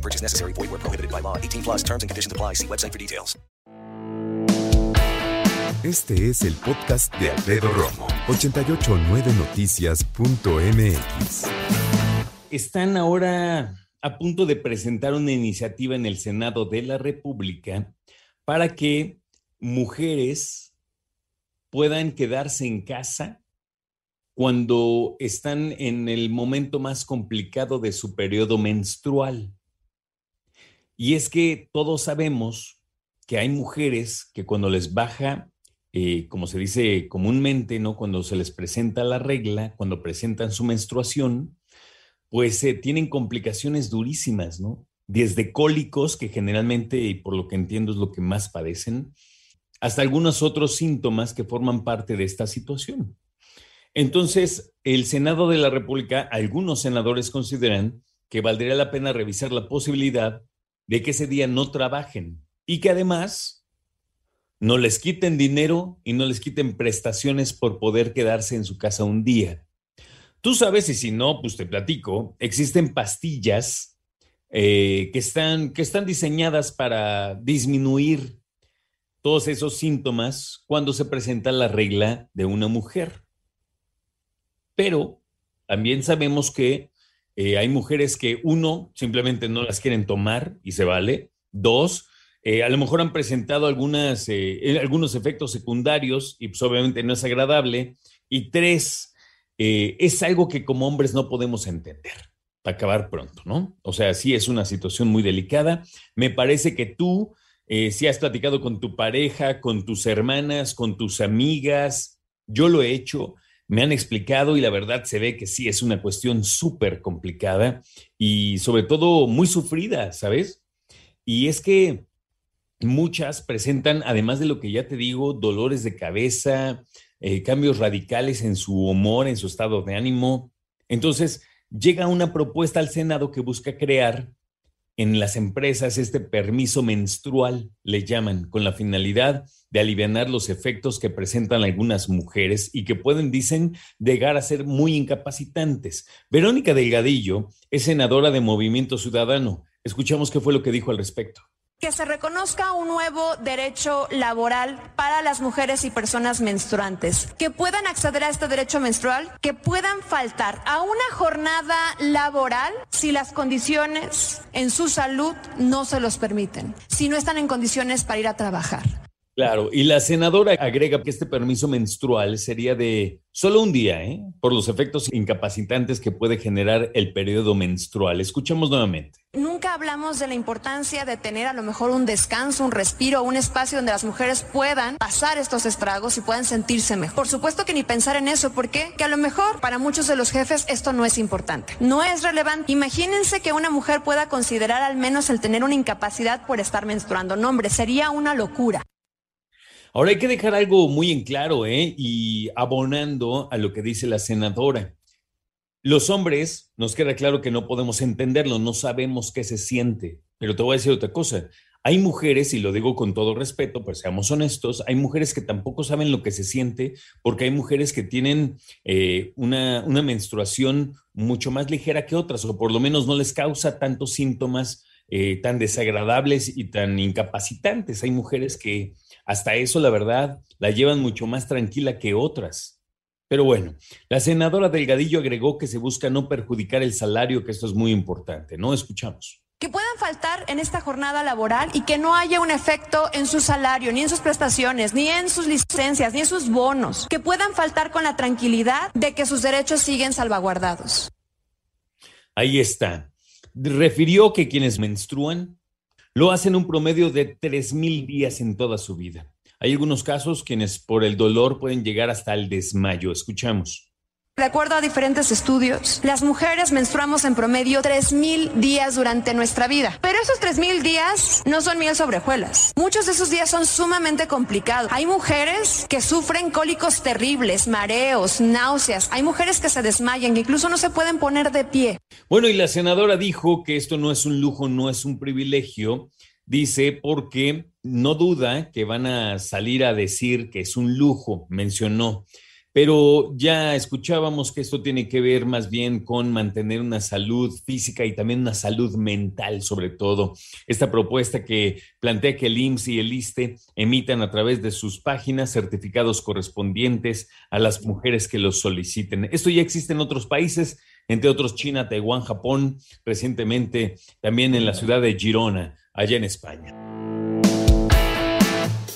No purchase necessary. Void where prohibited by law. 18 plus terms and conditions apply. See website for details. Este es el podcast de Alfredo Romo. 889noticias.mx. Están ahora a punto de presentar una iniciativa en el Senado de la República para que mujeres puedan quedarse en casa cuando están en el momento más complicado de su periodo menstrual. Y es que todos sabemos que hay mujeres que cuando les baja, eh, como se dice comúnmente, ¿no? Cuando se les presenta la regla, cuando presentan su menstruación, pues eh, tienen complicaciones durísimas, ¿no? Desde cólicos, que generalmente, y por lo que entiendo, es lo que más padecen, hasta algunos otros síntomas que forman parte de esta situación. Entonces, el Senado de la República, algunos senadores consideran que valdría la pena revisar la posibilidad de que ese día no trabajen y que además no les quiten dinero y no les quiten prestaciones por poder quedarse en su casa un día. Tú sabes, y si no, pues te platico, existen pastillas eh, que, están, que están diseñadas para disminuir todos esos síntomas cuando se presenta la regla de una mujer. Pero también sabemos que eh, hay mujeres que, uno, simplemente no las quieren tomar y se vale. Dos, eh, a lo mejor han presentado eh, algunos efectos secundarios y pues obviamente no es agradable. Y tres, es algo que como hombres no podemos entender para acabar pronto, ¿no? O sea, sí es una situación muy delicada. Me parece que tú, si has platicado con tu pareja, con tus hermanas, con tus amigas, yo lo he hecho me han explicado y la verdad se ve que sí es una cuestión súper complicada y sobre todo muy sufrida, ¿sabes? Y es que muchas presentan, además de lo que ya te digo, dolores de cabeza, eh, cambios radicales en su humor, en su estado de ánimo. Entonces, llega una propuesta al Senado que busca crear en las empresas este permiso menstrual, le llaman, con la finalidad de aliviar los efectos que presentan algunas mujeres y que pueden, dicen, llegar a ser muy incapacitantes. Verónica Delgadillo es senadora de Movimiento Ciudadano. Escuchamos qué fue lo que dijo al respecto que se reconozca un nuevo derecho laboral para las mujeres y personas menstruantes, que puedan acceder a este derecho menstrual, que puedan faltar a una jornada laboral si las condiciones en su salud no se los permiten, si no están en condiciones para ir a trabajar. Claro, y la senadora agrega que este permiso menstrual sería de solo un día, ¿eh? por los efectos incapacitantes que puede generar el periodo menstrual. Escuchemos nuevamente. Nunca hablamos de la importancia de tener a lo mejor un descanso, un respiro, un espacio donde las mujeres puedan pasar estos estragos y puedan sentirse mejor. Por supuesto que ni pensar en eso, porque que a lo mejor para muchos de los jefes esto no es importante, no es relevante. Imagínense que una mujer pueda considerar al menos el tener una incapacidad por estar menstruando. No, hombre, sería una locura. Ahora hay que dejar algo muy en claro, ¿eh? Y abonando a lo que dice la senadora. Los hombres, nos queda claro que no podemos entenderlo, no sabemos qué se siente, pero te voy a decir otra cosa. Hay mujeres, y lo digo con todo respeto, pues seamos honestos, hay mujeres que tampoco saben lo que se siente porque hay mujeres que tienen eh, una, una menstruación mucho más ligera que otras, o por lo menos no les causa tantos síntomas eh, tan desagradables y tan incapacitantes. Hay mujeres que hasta eso, la verdad, la llevan mucho más tranquila que otras. Pero bueno, la senadora Delgadillo agregó que se busca no perjudicar el salario, que esto es muy importante. No escuchamos que puedan faltar en esta jornada laboral y que no haya un efecto en su salario, ni en sus prestaciones, ni en sus licencias, ni en sus bonos, que puedan faltar con la tranquilidad de que sus derechos siguen salvaguardados. Ahí está. Refirió que quienes menstruan lo hacen un promedio de 3.000 días en toda su vida. Hay algunos casos quienes por el dolor pueden llegar hasta el desmayo. Escuchamos De acuerdo a diferentes estudios, las mujeres menstruamos en promedio 3.000 días durante nuestra vida. Pero esos 3.000 días no son miel sobre hojuelas. Muchos de esos días son sumamente complicados. Hay mujeres que sufren cólicos terribles, mareos, náuseas. Hay mujeres que se desmayan, que incluso no se pueden poner de pie. Bueno, y la senadora dijo que esto no es un lujo, no es un privilegio. Dice porque no duda que van a salir a decir que es un lujo, mencionó pero ya escuchábamos que esto tiene que ver más bien con mantener una salud física y también una salud mental, sobre todo. Esta propuesta que plantea que el IMSS y el ISTE emitan a través de sus páginas certificados correspondientes a las mujeres que los soliciten. Esto ya existe en otros países, entre otros China, Taiwán, Japón, recientemente también en la ciudad de Girona, allá en España.